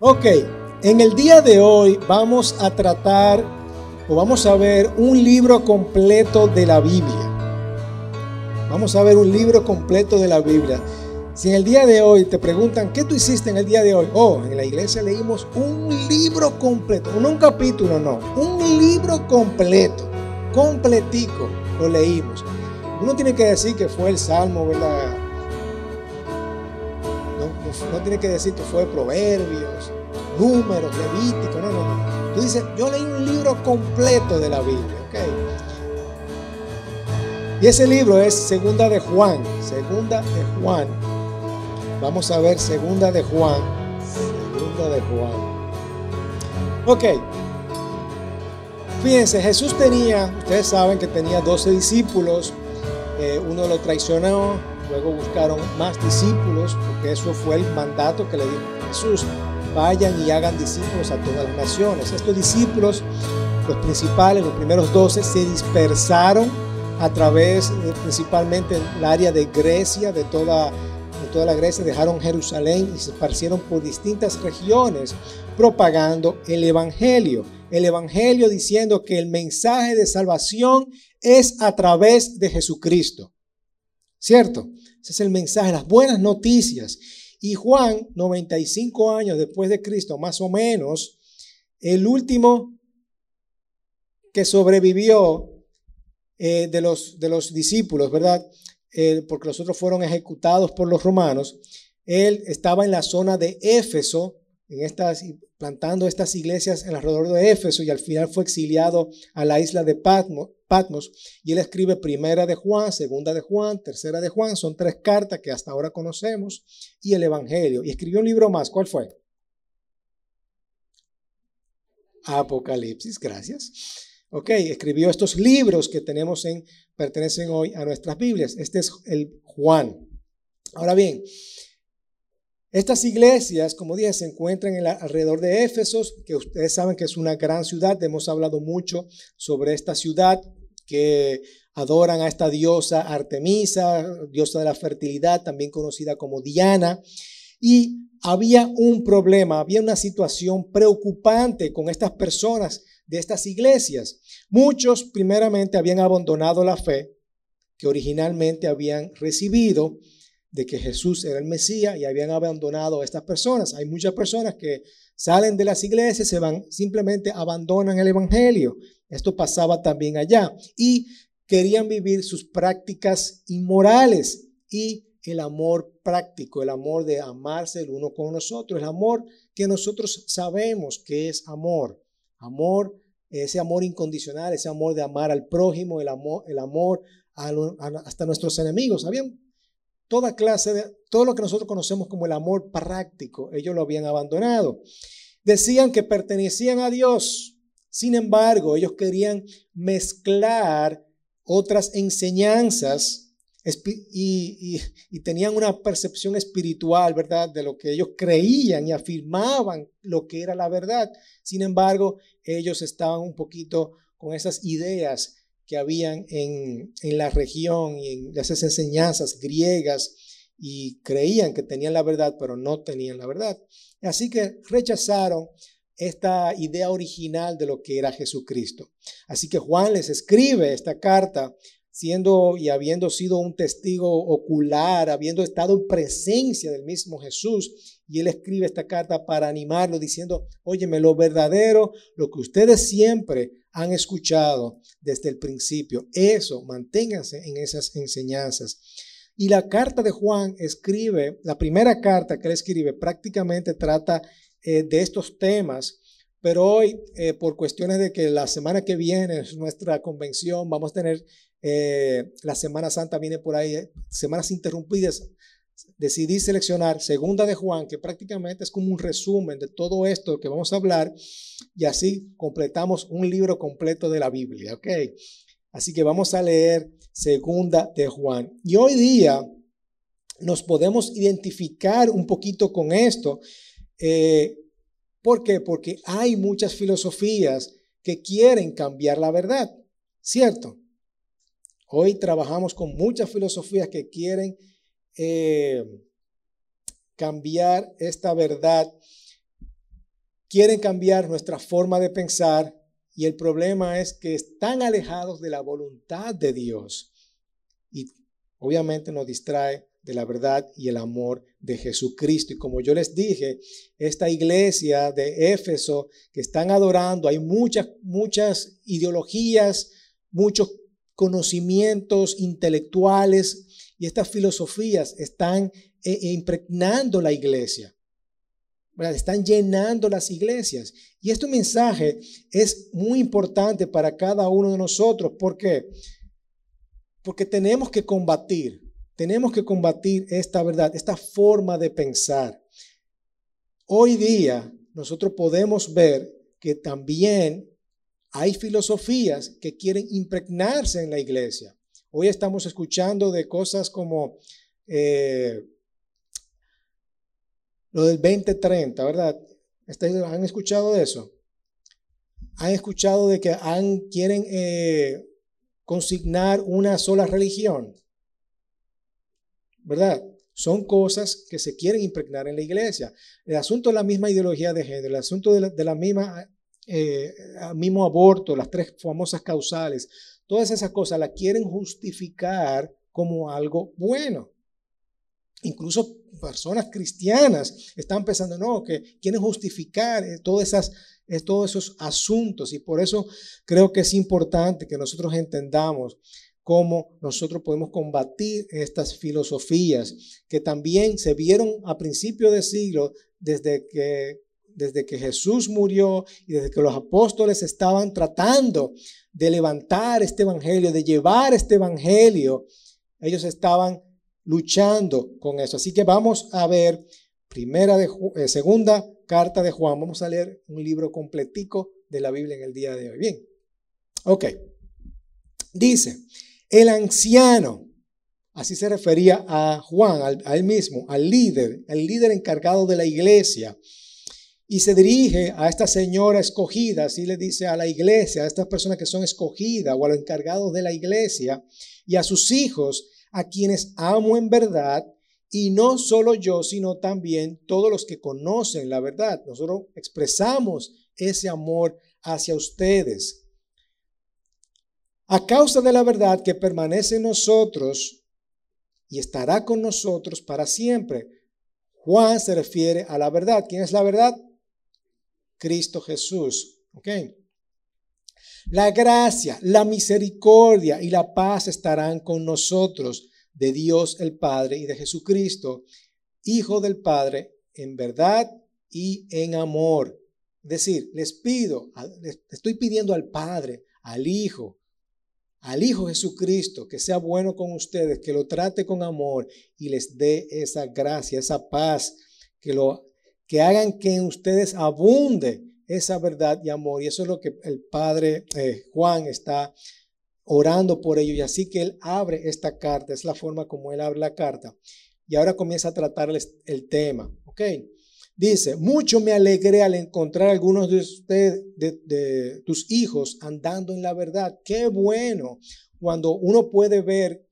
Ok, en el día de hoy vamos a tratar o vamos a ver un libro completo de la Biblia. Vamos a ver un libro completo de la Biblia. Si en el día de hoy te preguntan, ¿qué tú hiciste en el día de hoy? Oh, en la iglesia leímos un libro completo, no un capítulo, no, un libro completo, completico, lo leímos. Uno tiene que decir que fue el Salmo, ¿verdad? No, no tiene que decir que fue Proverbios, Números, Levítico, no, no, no. Tú dices, yo leí un libro completo de la Biblia, ¿ok? Y ese libro es Segunda de Juan, Segunda de Juan. Vamos a ver Segunda de Juan, Segunda de Juan. Ok. Fíjense, Jesús tenía, ustedes saben que tenía 12 discípulos, eh, uno lo traicionó, luego buscaron más discípulos, porque eso fue el mandato que le dio Jesús. Vayan y hagan discípulos a todas las naciones. Estos discípulos, los principales, los primeros 12, se dispersaron a través principalmente el área de Grecia, de toda, de toda la Grecia, dejaron Jerusalén y se esparcieron por distintas regiones propagando el Evangelio. El Evangelio diciendo que el mensaje de salvación es a través de Jesucristo. ¿Cierto? Ese es el mensaje, las buenas noticias. Y Juan, 95 años después de Cristo, más o menos, el último que sobrevivió eh, de, los, de los discípulos, ¿verdad? Eh, porque los otros fueron ejecutados por los romanos. Él estaba en la zona de Éfeso, en estas, plantando estas iglesias alrededor de Éfeso y al final fue exiliado a la isla de Patmos, Patmos y él escribe primera de Juan, segunda de Juan, tercera de Juan, son tres cartas que hasta ahora conocemos y el Evangelio. Y escribió un libro más, ¿cuál fue? Apocalipsis, gracias. Ok, escribió estos libros que tenemos en, pertenecen hoy a nuestras Biblias. Este es el Juan. Ahora bien, estas iglesias, como dije, se encuentran en alrededor de Éfesos, que ustedes saben que es una gran ciudad. Hemos hablado mucho sobre esta ciudad que adoran a esta diosa Artemisa, diosa de la fertilidad, también conocida como Diana. Y había un problema, había una situación preocupante con estas personas de estas iglesias. Muchos primeramente habían abandonado la fe que originalmente habían recibido de que Jesús era el Mesías y habían abandonado a estas personas. Hay muchas personas que salen de las iglesias, se van, simplemente abandonan el Evangelio. Esto pasaba también allá. Y querían vivir sus prácticas inmorales y el amor práctico, el amor de amarse el uno con nosotros, el amor que nosotros sabemos que es amor. Amor, ese amor incondicional, ese amor de amar al prójimo, el amor, el amor hasta nuestros enemigos. Habían toda clase de, todo lo que nosotros conocemos como el amor práctico, ellos lo habían abandonado. Decían que pertenecían a Dios, sin embargo, ellos querían mezclar otras enseñanzas y, tenían una percepción espiritual, ¿verdad? De lo que ellos creían y afirmaban lo que era la verdad. Sin embargo, ellos estaban un poquito con esas ideas que habían en, en la región y en esas enseñanzas griegas y creían que tenían la verdad, pero no tenían la verdad. Así que rechazaron esta idea original de lo que era Jesucristo. Así que Juan les escribe esta carta siendo y habiendo sido un testigo ocular, habiendo estado en presencia del mismo Jesús. Y él escribe esta carta para animarlo, diciendo, óyeme, lo verdadero, lo que ustedes siempre han escuchado desde el principio, eso, manténganse en esas enseñanzas. Y la carta de Juan escribe, la primera carta que él escribe prácticamente trata eh, de estos temas pero hoy, eh, por cuestiones de que la semana que viene es nuestra convención, vamos a tener eh, la Semana Santa, viene por ahí, semanas interrumpidas. Decidí seleccionar Segunda de Juan, que prácticamente es como un resumen de todo esto que vamos a hablar, y así completamos un libro completo de la Biblia, ¿ok? Así que vamos a leer Segunda de Juan. Y hoy día nos podemos identificar un poquito con esto. ¿Por qué? Porque hay muchas filosofías que quieren cambiar la verdad, ¿cierto? Hoy trabajamos con muchas filosofías que quieren eh, cambiar esta verdad quieren cambiar nuestra forma de pensar y el problema es que están alejados de la voluntad de Dios y obviamente nos distrae de la verdad y el amor de Jesucristo. Y como yo les dije, esta iglesia de Éfeso que están adorando, hay muchas, muchas ideologías, muchos conocimientos intelectuales y estas filosofías están eh, eh, impregnando la iglesia. Están llenando las iglesias. Y este mensaje es muy importante para cada uno de nosotros. ¿Por qué? Porque tenemos que combatir, tenemos que combatir esta verdad, esta forma de pensar. Hoy día nosotros podemos ver que también hay filosofías que quieren impregnarse en la iglesia. Hoy estamos escuchando de cosas como eh, lo del 2030, ¿verdad? ¿Han escuchado de eso? ¿Han escuchado de que quieren eh, consignar una sola religión? ¿Verdad? Son cosas que se quieren impregnar en la iglesia. El asunto de la misma ideología de género, el asunto de la, misma, eh, mismo aborto, las tres famosas causales, todas esas cosas las quieren justificar como algo bueno. Incluso personas cristianas están pensando, no, que quieren justificar eh, eh, todos esos asuntos. Y por eso creo que es importante que nosotros entendamos cómo nosotros podemos combatir estas filosofías que también se vieron a principios de siglo desde que, desde que Jesús murió y desde que los apóstoles estaban tratando de levantar este evangelio, de llevar este evangelio. Ellos estaban luchando con eso. Así que vamos a ver primera de eh, segunda carta de Juan. Vamos a leer un libro completico de la Biblia en el día de hoy. Bien. Ok. Dice, el anciano, así se refería a Juan, a él mismo, al líder, el líder encargado de la iglesia. Y se dirige a esta señora escogida, así le dice a la iglesia, a estas personas que son escogidas o a los encargados de la iglesia y a sus hijos a quienes amo en verdad, y no solo yo, sino también todos los que conocen la verdad. Nosotros expresamos ese amor hacia ustedes. A causa de la verdad que permanece en nosotros y estará con nosotros para siempre. Juan se refiere a la verdad. ¿Quién es la verdad? Cristo Jesús. ¿Ok? La gracia, la misericordia y la paz estarán con nosotros de Dios el Padre y de Jesucristo, Hijo del Padre, en verdad y en amor. Es decir, les pido, estoy pidiendo al Padre, al Hijo, al Hijo Jesucristo, que sea bueno con ustedes, que lo trate con amor y les dé esa gracia, esa paz, que lo que hagan que en ustedes abunde esa verdad y amor. Y eso es lo que el Padre eh, Juan está orando por ello. Y así que él abre esta carta, es la forma como él abre la carta. Y ahora comienza a tratarles el tema. ¿Ok? Dice, mucho me alegré al encontrar algunos de ustedes, de tus hijos, andando en la verdad. Qué bueno cuando uno puede ver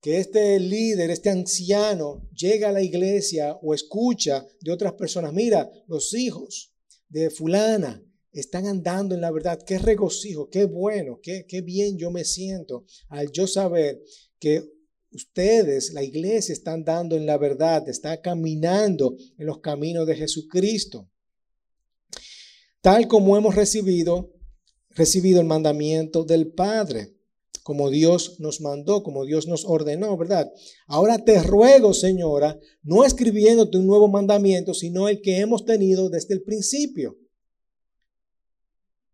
que este líder, este anciano, llega a la iglesia o escucha de otras personas, mira, los hijos de fulana están andando en la verdad. Qué regocijo, qué bueno, qué, qué bien yo me siento al yo saber que ustedes, la iglesia, están dando en la verdad, está caminando en los caminos de Jesucristo. Tal como hemos recibido, recibido el mandamiento del Padre, como Dios nos mandó, como Dios nos ordenó, ¿verdad? Ahora te ruego, Señora, no escribiéndote un nuevo mandamiento, sino el que hemos tenido desde el principio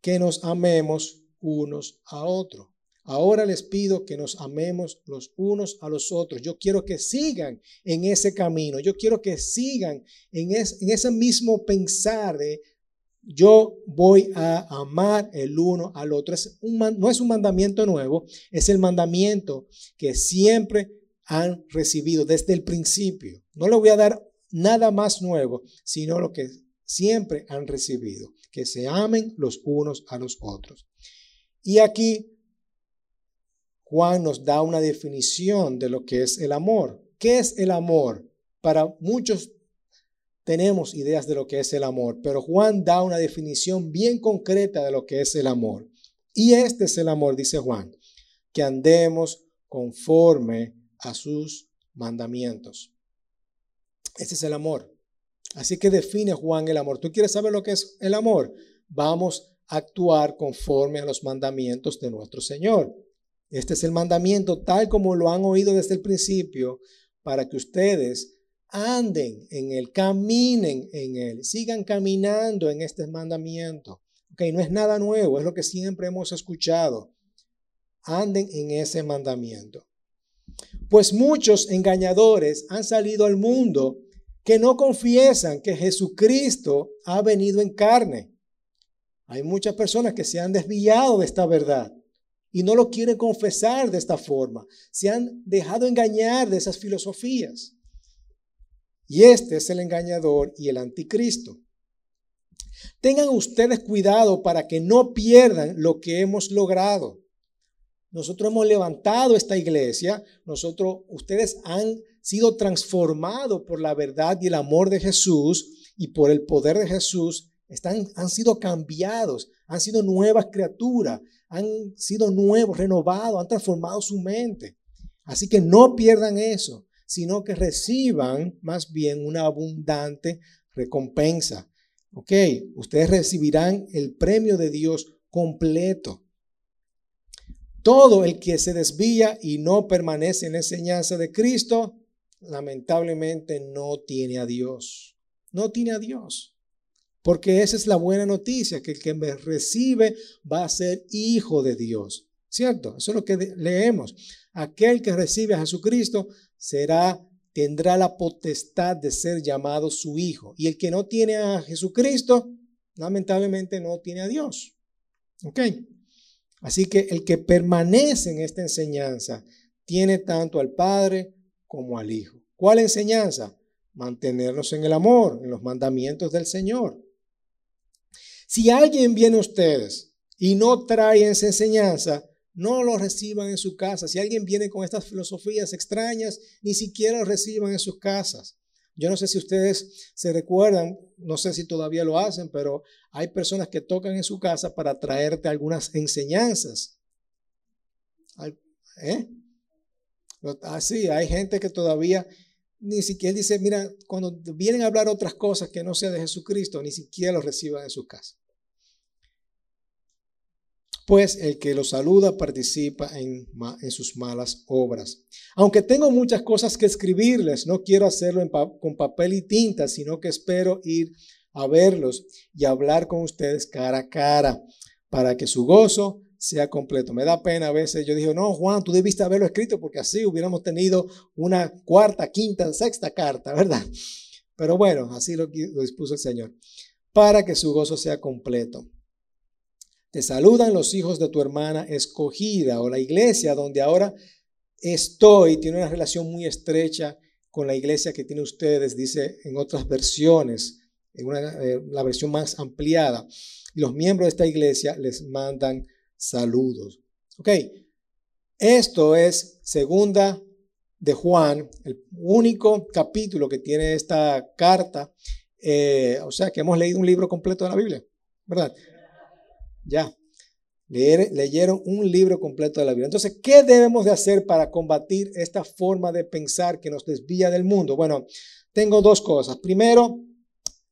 que nos amemos unos a otros. Ahora les pido que nos amemos los unos a los otros. Yo quiero que sigan en ese camino. Yo quiero que sigan en, ese mismo pensar de yo voy a amar el uno al otro. No es un mandamiento nuevo, es el mandamiento que siempre han recibido desde el principio. No le voy a dar nada más nuevo, sino lo que siempre han recibido que se amen los unos a los otros. Y aquí Juan nos da una definición de lo que es el amor. ¿Qué es el amor? Para muchos tenemos ideas de lo que es el amor, pero Juan da una definición bien concreta de lo que es el amor. Y este es el amor, dice Juan, que andemos conforme a sus mandamientos. Este es el amor. Así que define Juan el amor. ¿Tú quieres saber lo que es el amor? Vamos a actuar conforme a los mandamientos de nuestro Señor. Este es el mandamiento tal como lo han oído desde el principio, para que ustedes anden en él, caminen en él, sigan caminando en este mandamiento. Ok, no es nada nuevo, es lo que siempre hemos escuchado. Anden en ese mandamiento. Pues muchos engañadores han salido al mundo que no confiesan que Jesucristo ha venido en carne. Hay muchas personas que se han desviado de esta verdad y no lo quieren confesar de esta forma. Se han dejado engañar de esas filosofías. Y este es el engañador y el anticristo. Tengan ustedes cuidado para que no pierdan lo que hemos logrado. Nosotros hemos levantado esta iglesia, nosotros, ustedes han sido transformados por la verdad y el amor de Jesús y por el poder de Jesús, están, han sido cambiados, han sido nuevas criaturas, han sido nuevos, renovados, han transformado su mente. Así que no pierdan eso, sino que reciban más bien una abundante recompensa. Ok, ustedes recibirán el premio de Dios completo. Todo el que se desvía y no permanece en la enseñanza de Cristo, lamentablemente no tiene a Dios. No tiene a Dios. Porque esa es la buena noticia, que el que me recibe va a ser hijo de Dios. ¿Cierto? Eso es lo que leemos. Aquel que recibe a Jesucristo será tendrá la potestad de ser llamado su hijo. Y el que no tiene a Jesucristo, lamentablemente no tiene a Dios. ¿Ok? Así que el que permanece en esta enseñanza tiene tanto al Padre como al Hijo. ¿Cuál enseñanza? Mantenernos en el amor, en los mandamientos del Señor. Si alguien viene a ustedes y no trae esa enseñanza, no lo reciban en su casa. Si alguien viene con estas filosofías extrañas, ni siquiera lo reciban en sus casas. Yo no sé si ustedes se recuerdan, no sé si todavía lo hacen, pero hay personas que tocan en su casa para traerte algunas enseñanzas. ¿Eh? Así, hay gente que todavía ni siquiera dice, mira, cuando vienen a hablar otras cosas que no sea de Jesucristo, ni siquiera lo reciban en su casa pues el que lo saluda participa en, sus malas obras. Aunque tengo muchas cosas que escribirles, no quiero hacerlo con papel y tinta, sino que espero ir a verlos y hablar con ustedes cara a cara para que su gozo sea completo. Me da pena a veces, yo digo, no, Juan, tú debiste haberlo escrito porque así hubiéramos tenido una cuarta, quinta, sexta carta, ¿verdad? Pero bueno, así lo dispuso el Señor, para que su gozo sea completo. Te saludan los hijos de tu hermana escogida o la iglesia donde ahora estoy. Tiene una relación muy estrecha con la iglesia que tiene ustedes, dice en otras versiones, en una, eh, la versión más ampliada. Los miembros de esta iglesia les mandan saludos. Ok, esto es segunda de Juan, el único capítulo que tiene esta carta. Eh, o sea que hemos leído un libro completo de la Biblia, ¿verdad? Ya. leyeron un libro completo de la Biblia. Entonces, ¿qué debemos de hacer para combatir esta forma de pensar que nos desvía del mundo? Bueno, tengo dos cosas. Primero,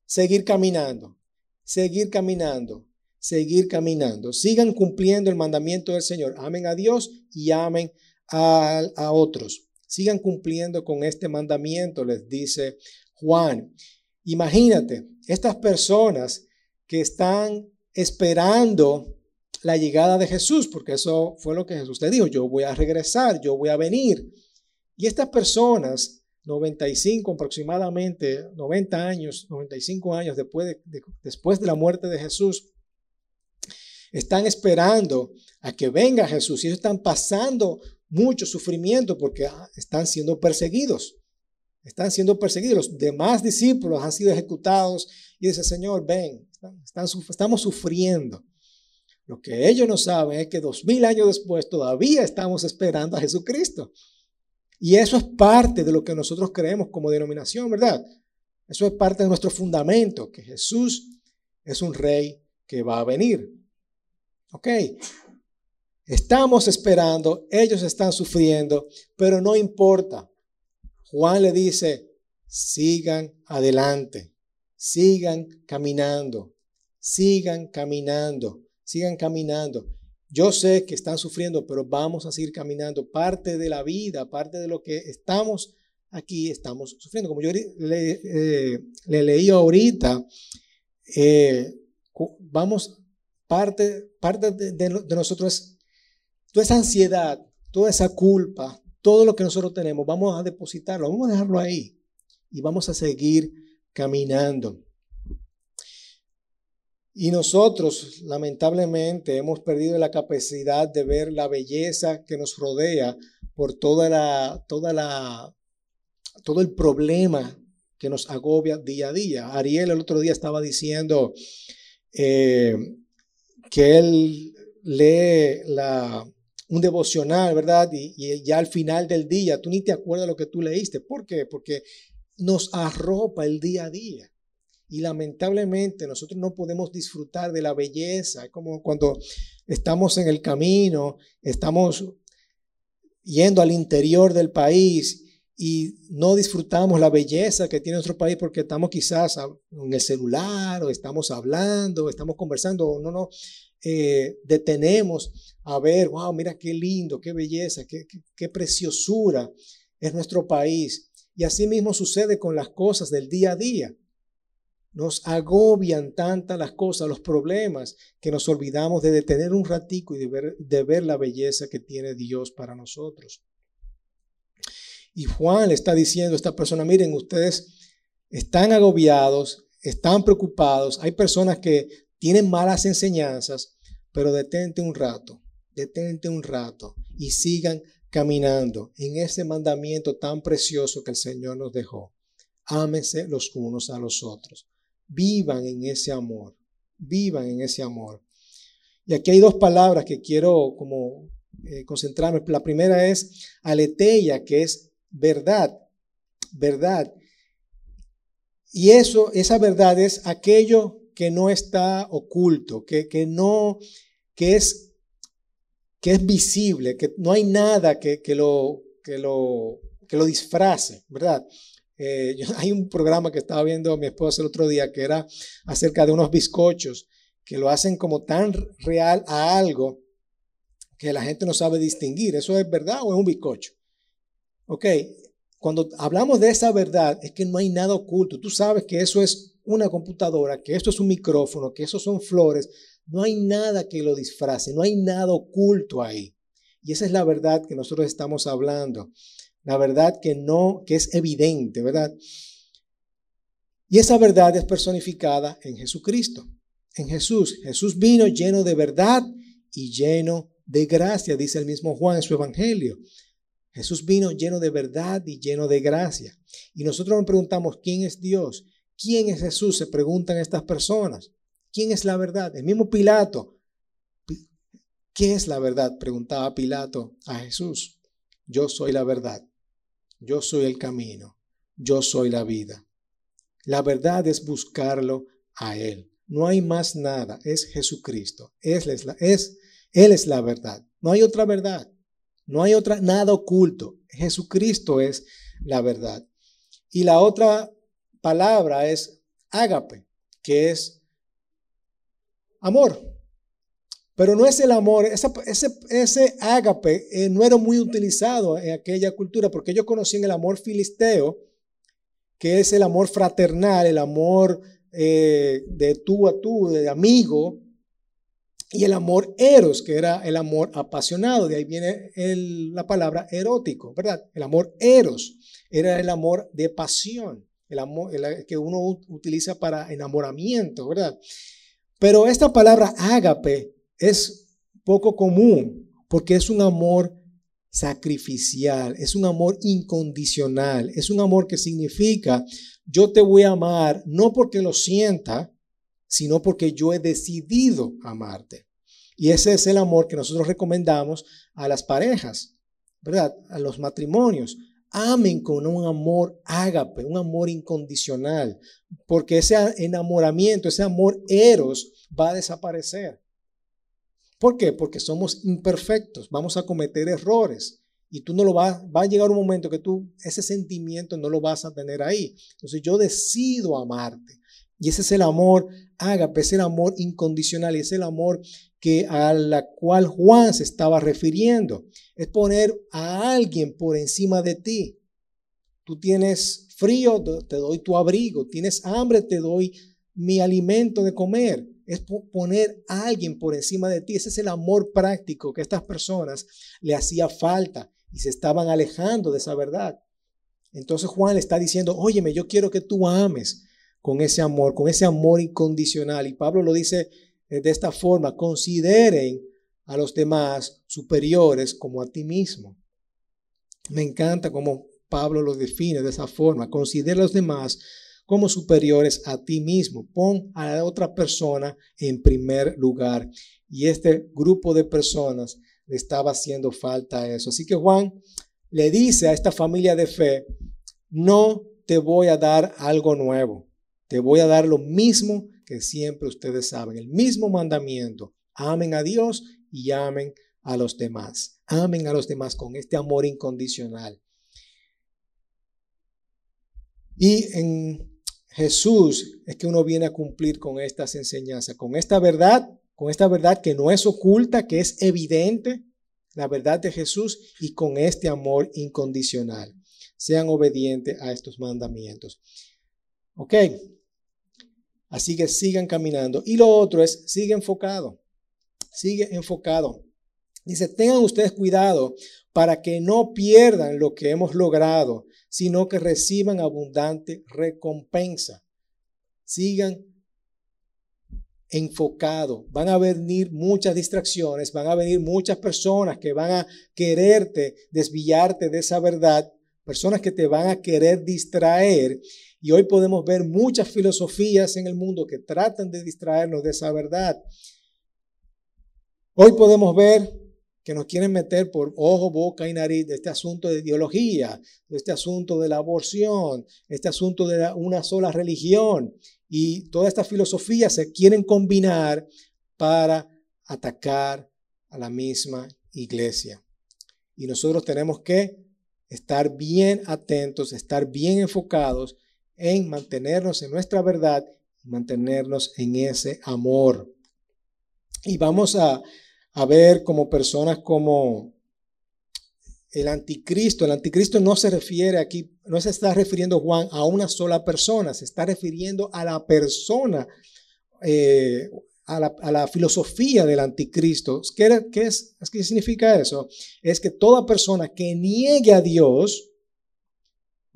seguir caminando, seguir caminando, seguir caminando. Sigan cumpliendo el mandamiento del Señor. Amen a Dios y amen a, a otros. Sigan cumpliendo con este mandamiento, les dice Juan. Imagínate, estas personas que están esperando la llegada de Jesús, porque eso fue lo que Jesús te dijo, yo voy a regresar, yo voy a venir. Y estas personas, 95 aproximadamente, 90 años, 95 años después de, después de la muerte de Jesús, están esperando a que venga Jesús y ellos están pasando mucho sufrimiento porque ah, están siendo perseguidos. Están siendo perseguidos. Los demás discípulos han sido ejecutados y dice, Señor, ven, estamos sufriendo. Lo que ellos no saben es que dos mil años después todavía estamos esperando a Jesucristo. Y eso es parte de lo que nosotros creemos como denominación, ¿verdad? Eso es parte de nuestro fundamento, que Jesús es un rey que va a venir. ¿Ok? Estamos esperando, ellos están sufriendo, pero no importa. Juan le dice, sigan adelante, sigan caminando, sigan caminando, sigan caminando. Yo sé que están sufriendo, pero vamos a seguir caminando. Parte de la vida, parte de lo que estamos aquí, estamos sufriendo. Como yo le, eh, leí ahorita, eh, vamos, parte, parte de, de nosotros es toda esa ansiedad, toda esa culpa, todo lo que nosotros tenemos, vamos a depositarlo, vamos a dejarlo ahí y vamos a seguir caminando. Y nosotros, lamentablemente, hemos perdido la capacidad de ver la belleza que nos rodea por toda la, toda la, todo el problema que nos agobia día a día. Ariel el otro día estaba diciendo eh, que él lee la, un devocional, ¿verdad? Y, ya al final del día tú ni te acuerdas lo que tú leíste. ¿Por qué? Porque nos arropa el día a día. Y lamentablemente nosotros no podemos disfrutar de la belleza. Como cuando estamos en el camino, estamos yendo al interior del país y no disfrutamos la belleza que tiene nuestro país porque estamos quizás en el celular o estamos hablando, o estamos conversando, o no no eh, detenemos a ver, wow, mira qué lindo, qué belleza, qué, qué preciosura es nuestro país. Y así mismo sucede con las cosas del día a día. Nos agobian tantas las cosas, los problemas, que nos olvidamos de detener un ratico y de ver, la belleza que tiene Dios para nosotros. Y Juan le está diciendo a esta persona, miren, ustedes están agobiados, están preocupados, hay personas que tienen malas enseñanzas, pero detente un rato, detente un rato y sigan caminando en ese mandamiento tan precioso que el Señor nos dejó. Ámense los unos a los otros. Vivan en ese amor, vivan en ese amor. Y aquí hay dos palabras que quiero como eh, concentrarme. La primera es aleteia, que es verdad, verdad. Y eso, esa verdad es aquello que no está oculto, que, que no, que es, que es visible, que no hay nada que, que lo, que, lo, que lo disfrace, ¿verdad? Eh, hay un programa que estaba viendo mi esposa el otro día que era acerca de unos bizcochos que lo hacen como tan real a algo que la gente no sabe distinguir. ¿Eso es verdad o es un bizcocho? Ok, cuando hablamos de esa verdad es que no hay nada oculto. Tú sabes que eso es una computadora, que esto es un micrófono, que eso son flores. No hay nada que lo disfrace, no hay nada oculto ahí. Y esa es la verdad que nosotros estamos hablando la verdad que no, que es evidente, ¿verdad? Y esa verdad es personificada en Jesucristo, en Jesús. Jesús vino lleno de verdad y lleno de gracia, dice el mismo Juan en su Evangelio. Jesús vino lleno de verdad y lleno de gracia. Y nosotros nos preguntamos, ¿quién es Dios? ¿Quién es Jesús? Se preguntan estas personas. ¿Quién es la verdad? El mismo Pilato. ¿Qué es la verdad? Preguntaba Pilato a Jesús. Yo soy la verdad. Yo soy el camino, yo soy la vida. La verdad es buscarlo a Él. No hay más nada, es Jesucristo. Él es la, es, él es la verdad. No hay otra verdad. No hay otra, nada oculto. Jesucristo es la verdad. Y la otra palabra es ágape, que es amor. Pero no es el amor, ese, ese ágape eh, no era muy utilizado en aquella cultura porque ellos conocían el amor filisteo, que es el amor fraternal, el amor eh, de tú a tú, de amigo, y el amor eros, que era el amor apasionado, de ahí viene la palabra erótico, ¿verdad? El amor eros era el amor de pasión, el amor el, que uno utiliza para enamoramiento, ¿verdad? Pero esta palabra ágape es poco común porque es un amor sacrificial, es un amor incondicional, es un amor que significa yo te voy a amar no porque lo sienta, sino porque yo he decidido amarte. Y ese es el amor que nosotros recomendamos a las parejas, ¿verdad? A los matrimonios. Amen con un amor ágape, un amor incondicional, porque ese enamoramiento, ese amor eros va a desaparecer. ¿Por qué? Porque somos imperfectos, vamos a cometer errores y tú no lo vas, va a llegar un momento que tú ese sentimiento no lo vas a tener ahí. Entonces yo decido amarte. Y ese es el amor ágape, es el amor incondicional y es el amor que a la cual Juan se estaba refiriendo. Es poner a alguien por encima de ti. Tú tienes frío, te doy tu abrigo. Tienes hambre, te doy mi alimento de comer es poner a alguien por encima de ti. Ese es el amor práctico que a estas personas le hacía falta y se estaban alejando de esa verdad. Entonces Juan le está diciendo, óyeme, yo quiero que tú ames con ese amor, con ese amor incondicional. Y Pablo lo dice de esta forma, consideren a los demás superiores como a ti mismo. Me encanta cómo Pablo lo define de esa forma. Considera a los demás como superiores a ti mismo. Pon a la otra persona en primer lugar. Y este grupo de personas le estaba haciendo falta eso. Así que Juan le dice a esta familia de fe, no te voy a dar algo nuevo. Te voy a dar lo mismo que siempre ustedes saben, el mismo mandamiento. Amen a Dios y amen a los demás. Amen a los demás con este amor incondicional. Y en Jesús es que uno viene a cumplir con estas enseñanzas, con esta verdad, con esta verdad que no es oculta, que es evidente, la verdad de Jesús y con este amor incondicional. Sean obedientes a estos mandamientos. ¿Ok? Así que sigan caminando. Y lo otro es, sigue enfocado. Sigue enfocado. Dice, tengan ustedes cuidado para que no pierdan lo que hemos logrado sino que reciban abundante recompensa. Sigan enfocados. Van a venir muchas distracciones, van a venir muchas personas que van a quererte desviarte de esa verdad, personas que te van a querer distraer. Y hoy podemos ver muchas filosofías en el mundo que tratan de distraernos de esa verdad. Hoy podemos ver que nos quieren meter por ojo, boca y nariz de este asunto de ideología, de este asunto de la aborción, este asunto de una sola religión. Y todas estas filosofías se quieren combinar para atacar a la misma iglesia. Y nosotros tenemos que estar bien atentos, estar bien enfocados en mantenernos en nuestra verdad, mantenernos en ese amor. Y vamos a a ver como personas como el anticristo. El anticristo no se refiere aquí, no se está refiriendo Juan a una sola persona, se está refiriendo a la persona, eh, a, la, filosofía del anticristo. ¿Qué, qué, es, ¿Qué significa eso? Es que toda persona que niegue a Dios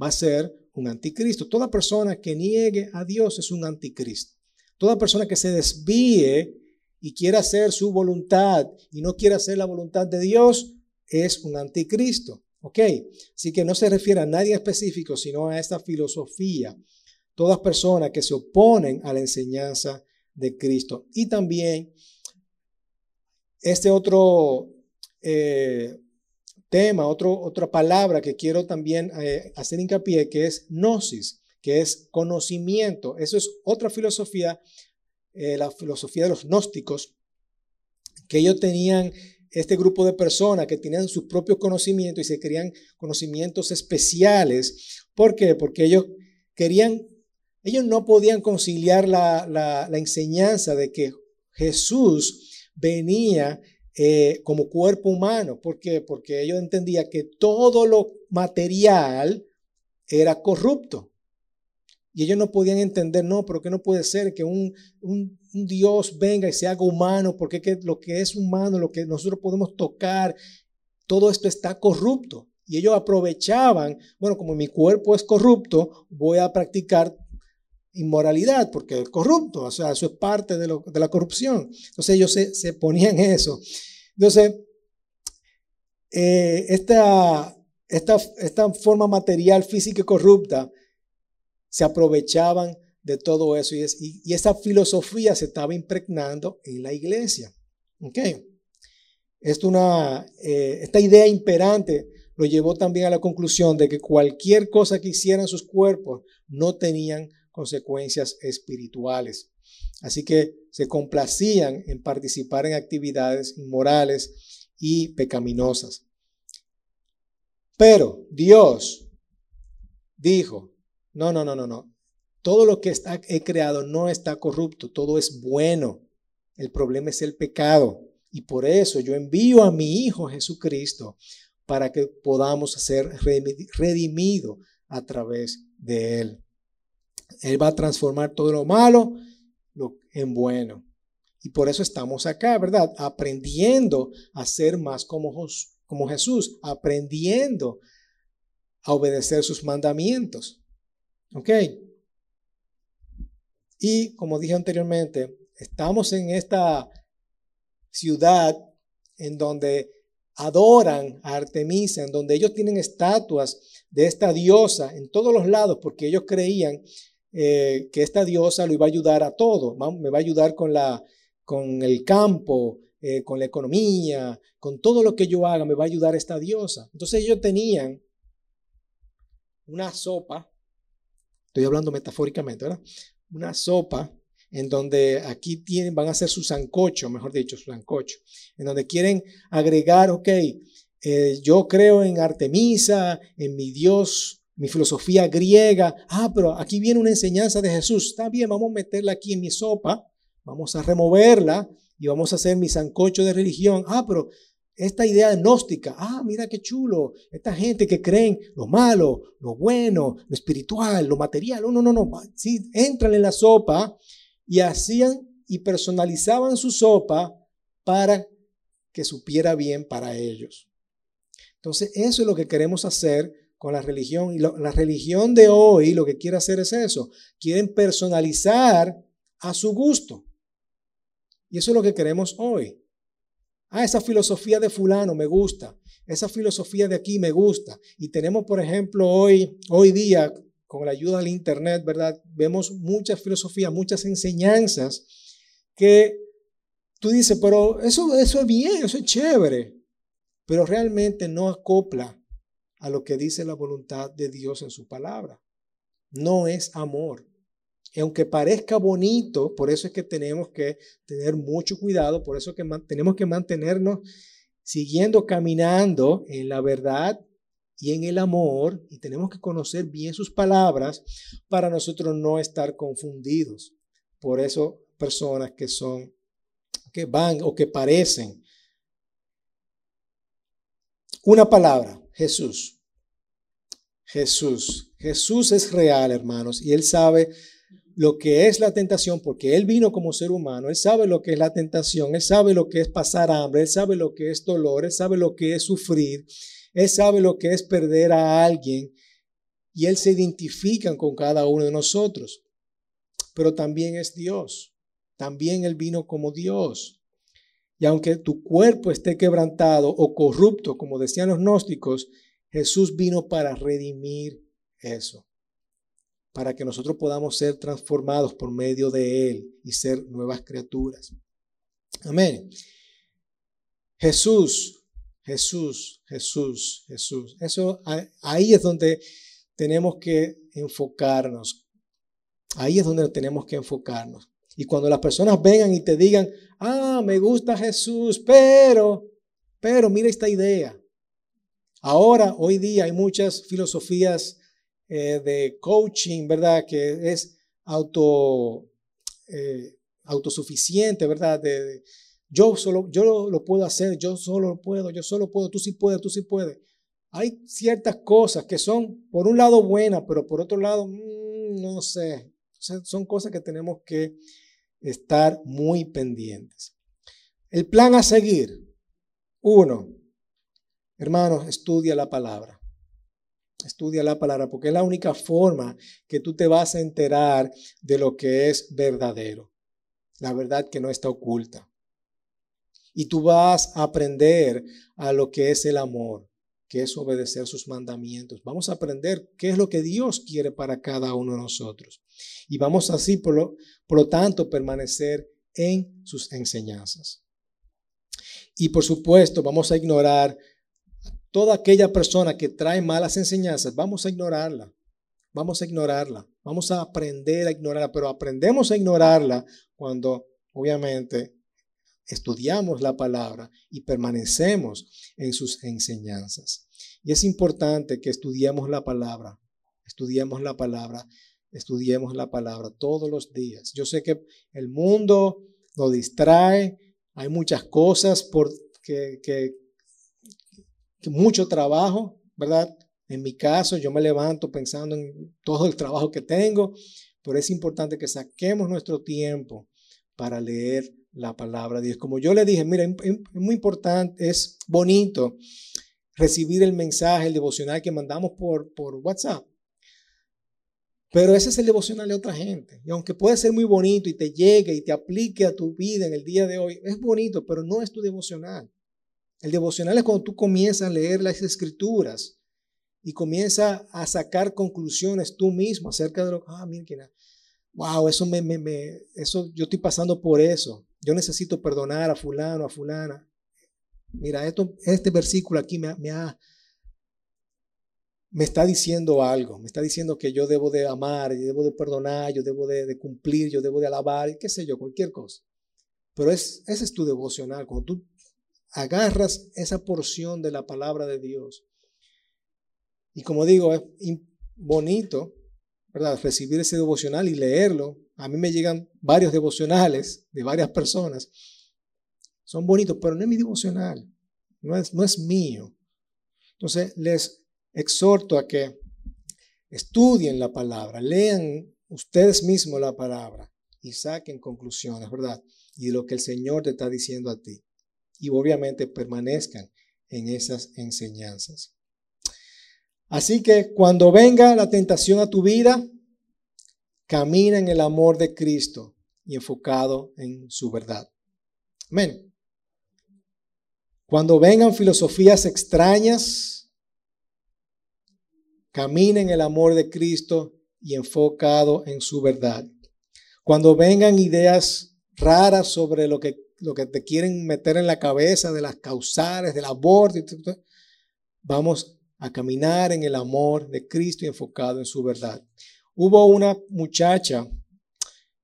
va a ser un anticristo. Toda persona que niegue a Dios es un anticristo. Toda persona que se desvíe y quiere hacer su voluntad y no quiere hacer la voluntad de Dios, es un anticristo. ¿Ok? Así que no se refiere a nadie específico, sino a esta filosofía. Todas personas que se oponen a la enseñanza de Cristo. Y también este otro eh, tema, otro, otra palabra que quiero también eh, hacer hincapié, que es gnosis, que es conocimiento. Eso es otra filosofía eh, la filosofía de los gnósticos, que ellos tenían este grupo de personas que tenían sus propios conocimientos y se querían conocimientos especiales. ¿Por qué? Porque ellos querían, ellos no podían conciliar la, la, enseñanza de que Jesús venía eh, como cuerpo humano. ¿Por qué? Porque ellos entendían que todo lo material era corrupto. Y ellos no podían entender, no, pero que no puede ser que un, un, Dios venga y se haga humano, porque que lo que es humano, lo que nosotros podemos tocar, todo esto está corrupto. Y ellos aprovechaban, bueno, como mi cuerpo es corrupto, voy a practicar inmoralidad, porque es corrupto, o sea, eso es parte de, lo, de la corrupción. Entonces ellos se, se ponían eso. Entonces, eh, esta, esta, esta forma material, física y corrupta, se aprovechaban de todo eso y, y, esa filosofía se estaba impregnando en la iglesia. ¿Ok? Es una, eh, esta idea imperante lo llevó también a la conclusión de que cualquier cosa que hicieran sus cuerpos no tenían consecuencias espirituales. Así que se complacían en participar en actividades inmorales y pecaminosas. Pero Dios dijo, no, no, no, no, no. Todo lo que está, he creado no está corrupto, todo es bueno. El problema es el pecado. Y por eso yo envío a mi Hijo Jesucristo para que podamos ser redimidos a través de Él. Él va a transformar todo lo malo en bueno. Y por eso estamos acá, ¿verdad? Aprendiendo a ser más como, Jesús, aprendiendo a obedecer sus mandamientos. ¿Ok? Y como dije anteriormente, estamos en esta ciudad en donde adoran a Artemisa, en donde ellos tienen estatuas de esta diosa en todos los lados, porque ellos creían eh, que esta diosa lo iba a ayudar a todo, me va a ayudar con, la, con el campo, eh, con la economía, con todo lo que yo haga, me va a ayudar esta diosa. Entonces ellos tenían una sopa, estoy hablando metafóricamente, ¿verdad? Una sopa en donde aquí van a hacer su sancocho, mejor dicho, su sancocho, en donde quieren agregar, ok, eh, yo creo en Artemisa, en mi Dios, mi filosofía griega, ah, pero aquí viene una enseñanza de Jesús, está bien, vamos a meterla aquí en mi sopa, vamos a removerla y vamos a hacer mi sancocho de religión, ah, pero esta idea gnóstica, ah, mira qué chulo, esta gente que creen lo malo, lo bueno, lo espiritual, lo material, no, no, no, no, sí, entran en la sopa y hacían y personalizaban su sopa para que supiera bien para ellos. Entonces, eso es lo que queremos hacer con la religión. Y la religión de hoy lo que quiere hacer es eso. Quieren personalizar a su gusto. Y eso es lo que queremos hoy. Ah, esa filosofía de fulano me gusta. Esa filosofía de aquí me gusta. Y tenemos, por ejemplo, hoy, hoy día, con la ayuda del Internet, ¿verdad? Vemos muchas filosofías, muchas enseñanzas que tú dices, pero eso, eso es bien, eso es chévere, pero realmente no acopla a lo que dice la voluntad de Dios en su palabra. No es amor. Y aunque parezca bonito, por eso es que tenemos que tener mucho cuidado, por eso que tenemos que mantenernos siguiendo caminando en la verdad y en el amor, y tenemos que conocer bien sus palabras para nosotros no estar confundidos. Por eso personas que son, que van o que parecen. Una palabra, Jesús. Jesús. Jesús es real, hermanos, y Él sabe lo que es la tentación, porque Él vino como ser humano, Él sabe lo que es la tentación, Él sabe lo que es pasar hambre, Él sabe lo que es dolor, Él sabe lo que es sufrir, él sabe lo que es perder a alguien y Él se identifica con cada uno de nosotros. Pero también es Dios. También Él vino como Dios. Y aunque tu cuerpo esté quebrantado o corrupto, como decían los gnósticos, Jesús vino para redimir eso. Para que nosotros podamos ser transformados por medio de Él y ser nuevas criaturas. Amén. Jesús Jesús, Jesús, Jesús. Eso ahí es donde tenemos que enfocarnos. Ahí es donde tenemos que enfocarnos. Y cuando las personas vengan y te digan, ah, me gusta Jesús, pero, pero mira esta idea. Ahora, hoy día hay muchas filosofías eh, de coaching, ¿verdad? Que es auto, eh, autosuficiente, ¿verdad? De, yo solo, yo lo, puedo hacer, yo solo lo puedo, yo solo puedo, tú sí puedes, tú sí puedes. Hay ciertas cosas que son, por un lado, buenas, pero por otro lado, mm, no sé. son cosas que tenemos que estar muy pendientes. El plan a seguir. Uno, hermanos, estudia la palabra. Estudia la palabra porque es la única forma que tú te vas a enterar de lo que es verdadero. La verdad que no está oculta. Y tú vas a aprender a lo que es el amor, que es obedecer sus mandamientos. Vamos a aprender qué es lo que Dios quiere para cada uno de nosotros. Y vamos así, por lo, por lo tanto, permanecer en sus enseñanzas. Y por supuesto, vamos a ignorar toda aquella persona que trae malas enseñanzas, vamos a ignorarla. Vamos a ignorarla. Vamos a aprender a ignorarla, pero aprendemos a ignorarla cuando obviamente estudiamos la palabra y permanecemos en sus enseñanzas. Y es importante que estudiemos la palabra, estudiemos la palabra, estudiemos la palabra todos los días. Yo sé que el mundo nos distrae, hay muchas cosas por que, que, mucho trabajo, ¿verdad? En mi caso, yo me levanto pensando en todo el trabajo que tengo, pero es importante que saquemos nuestro tiempo para leer la palabra de Dios. Como yo le dije, mira, es muy importante, es bonito recibir el mensaje, el devocional que mandamos por, por WhatsApp. Pero ese es el devocional de otra gente. Y aunque puede ser muy bonito y te llegue y te aplique a tu vida en el día de hoy, es bonito, pero no es tu devocional. El devocional es cuando tú comienzas a leer las escrituras y comienzas a sacar conclusiones tú mismo acerca de lo que, ah, mira, wow, eso me, me, me, eso, yo estoy pasando por eso. Yo necesito perdonar a fulano, a fulana. Mira, esto, este versículo aquí me, ha, me está diciendo algo, me está diciendo que yo debo de amar, yo debo de perdonar, yo debo de, de cumplir, yo debo de alabar, qué sé yo, cualquier cosa. Pero es, ese es tu devocional, cuando tú agarras esa porción de la palabra de Dios. Y como digo, es bonito, ¿verdad? Recibir ese devocional y leerlo. A mí me llegan varios devocionales de varias personas. Son bonitos, pero no es mi devocional. No es, no es mío. Entonces, les exhorto a que estudien la palabra, lean ustedes mismos la palabra y saquen conclusiones, ¿verdad? Y lo que el Señor te está diciendo a ti y obviamente permanezcan en esas enseñanzas. Así que cuando venga la tentación a tu vida, camina en el amor de Cristo y enfocado en su verdad. Amén. Cuando vengan filosofías extrañas, camina en el amor de Cristo y enfocado en su verdad. Cuando vengan ideas raras sobre lo que lo que te quieren meter en la cabeza de las causales, del aborto. Vamos a caminar en el amor de Cristo y enfocado en su verdad. Hubo una muchacha,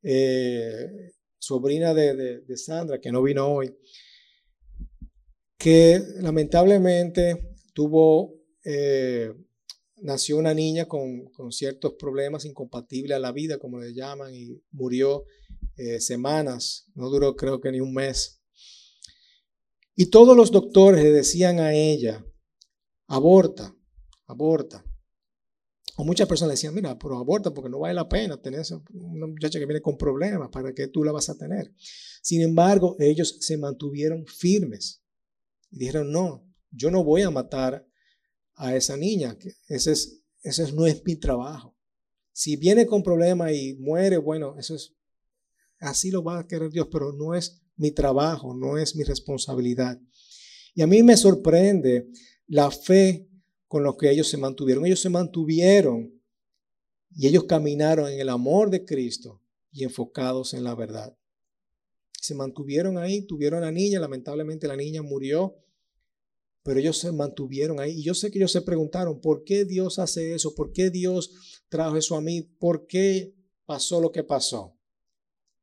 eh, sobrina de, Sandra, que no vino hoy, que lamentablemente tuvo, eh, nació una niña con, ciertos problemas incompatibles a la vida, como le llaman, y murió eh, semanas, no duró creo que ni un mes. Y todos los doctores le decían a ella, aborta, aborta. O muchas personas decían, mira, pero aborta porque no vale la pena tener una muchacha que viene con problemas, ¿para que tú la vas a tener? Sin embargo, ellos se mantuvieron firmes y dijeron, no, yo no voy a matar a esa niña, ese, es, ese no es mi trabajo. Si viene con problemas y muere, bueno, eso es así lo va a querer Dios, pero no es mi trabajo, no es mi responsabilidad. Y a mí me sorprende la fe con lo que ellos se mantuvieron. Ellos se mantuvieron y ellos caminaron en el amor de Cristo y enfocados en la verdad. Se mantuvieron ahí, tuvieron a la niña, lamentablemente la niña murió, pero ellos se mantuvieron ahí. Y yo sé que ellos se preguntaron, ¿por qué Dios hace eso? ¿Por qué Dios trajo eso a mí? ¿Por qué pasó lo que pasó?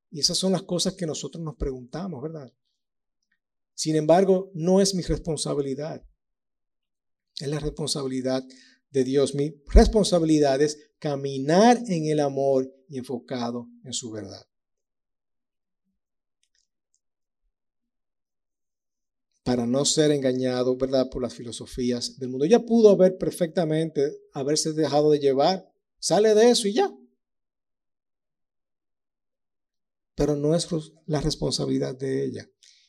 Y esas son las cosas que nosotros nos preguntamos, ¿verdad? Sin embargo, no es mi responsabilidad. Es la responsabilidad de Dios. Mi responsabilidad es caminar en el amor y enfocado en su verdad. Para no ser engañado, ¿verdad? Por las filosofías del mundo. Ya pudo haber perfectamente haberse dejado de llevar. Sale de eso y ya. pero no es la responsabilidad de ella.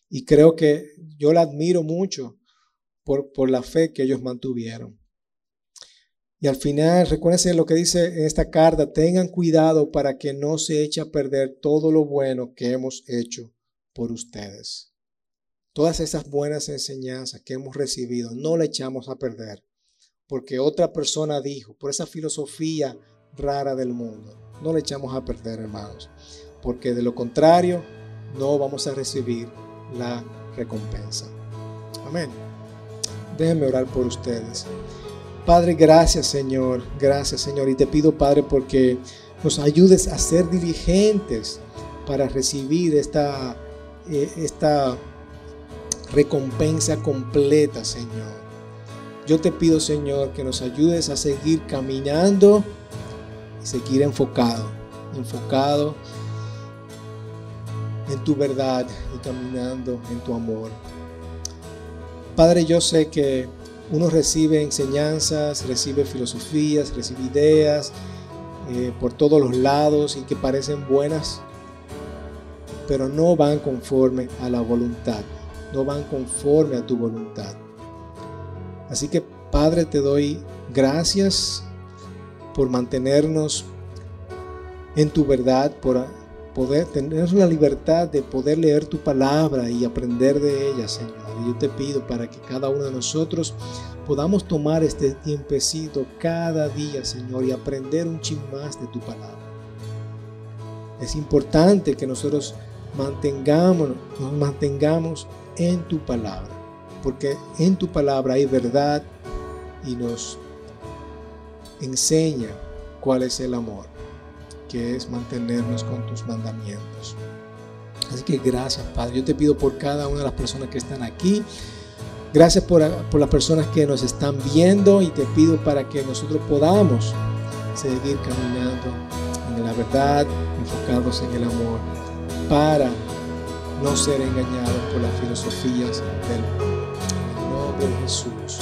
Y creo que yo la admiro mucho por, la fe que ellos mantuvieron. Y al final, recuérdense lo que dice en esta carta, tengan cuidado para que no se eche a perder todo lo bueno que hemos hecho por ustedes. Todas esas buenas enseñanzas que hemos recibido, no la echamos a perder, porque otra persona dijo, por esa filosofía rara del mundo, no la echamos a perder, hermanos porque de lo contrario no vamos a recibir la recompensa. Amén. Déjenme orar por ustedes. Padre, gracias Señor, gracias Señor. Y te pido, Padre, porque nos ayudes a ser diligentes para recibir esta, eh, esta recompensa completa, Señor. Yo te pido, Señor, que nos ayudes a seguir caminando y seguir enfocado, enfocado en tu verdad y caminando en tu amor. Padre, yo sé que uno recibe enseñanzas, recibe filosofías, recibe ideas eh, por todos los lados y que parecen buenas, pero no van conforme a la voluntad, no van conforme a tu voluntad. Así que Padre, te doy gracias por mantenernos en tu verdad, por poder tener la libertad de poder leer tu palabra y aprender de ella, Señor. Y yo te pido para que cada uno de nosotros podamos tomar este tiempecito cada día, Señor, y aprender un chin más de tu palabra. Es importante que nosotros mantengamos, nos mantengamos en tu palabra, porque en tu palabra hay verdad y nos enseña cuál es el amor que es mantenernos con tus mandamientos. Así que gracias, Padre. Yo te pido por cada una de las personas que están aquí. Gracias por, por, las personas que nos están viendo y te pido para que nosotros podamos seguir caminando en la verdad, enfocados en el amor, para no ser engañados por las filosofías del mundo. Nombre de Jesús.